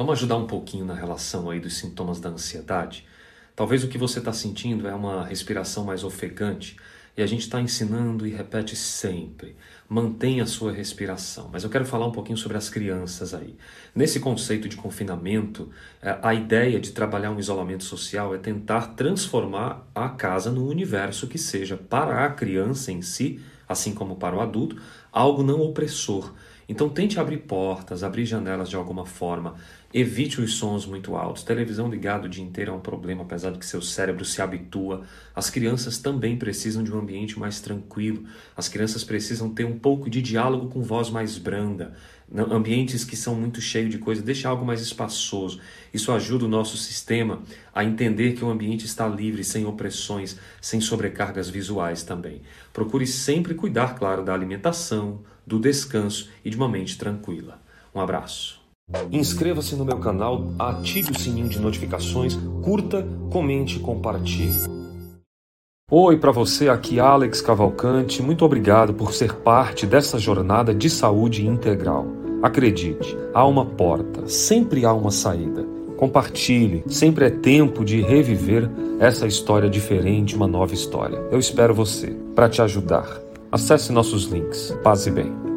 Vamos ajudar um pouquinho na relação aí dos sintomas da ansiedade? Talvez o que você está sentindo é uma respiração mais ofegante e a gente está ensinando e repete sempre: mantenha a sua respiração. Mas eu quero falar um pouquinho sobre as crianças aí. Nesse conceito de confinamento, é, a ideia de trabalhar um isolamento social é tentar transformar a casa num universo que seja para a criança em si, assim como para o adulto, algo não opressor então tente abrir portas, abrir janelas de alguma forma, evite os sons muito altos. Televisão ligada o dia inteiro é um problema, apesar de que seu cérebro se habitua. As crianças também precisam de um ambiente mais tranquilo. As crianças precisam ter um pouco de diálogo com voz mais branda. Ambientes que são muito cheios de coisa, deixe algo mais espaçoso. Isso ajuda o nosso sistema a entender que o ambiente está livre, sem opressões, sem sobrecargas visuais também. Procure sempre cuidar, claro, da alimentação, do descanso e de uma mente tranquila. Um abraço. Inscreva-se no meu canal, ative o sininho de notificações, curta, comente e compartilhe. Oi para você, aqui Alex Cavalcante. Muito obrigado por ser parte dessa jornada de saúde integral. Acredite, há uma porta, sempre há uma saída. Compartilhe, sempre é tempo de reviver essa história diferente, uma nova história. Eu espero você para te ajudar. Acesse nossos links. Paz e bem.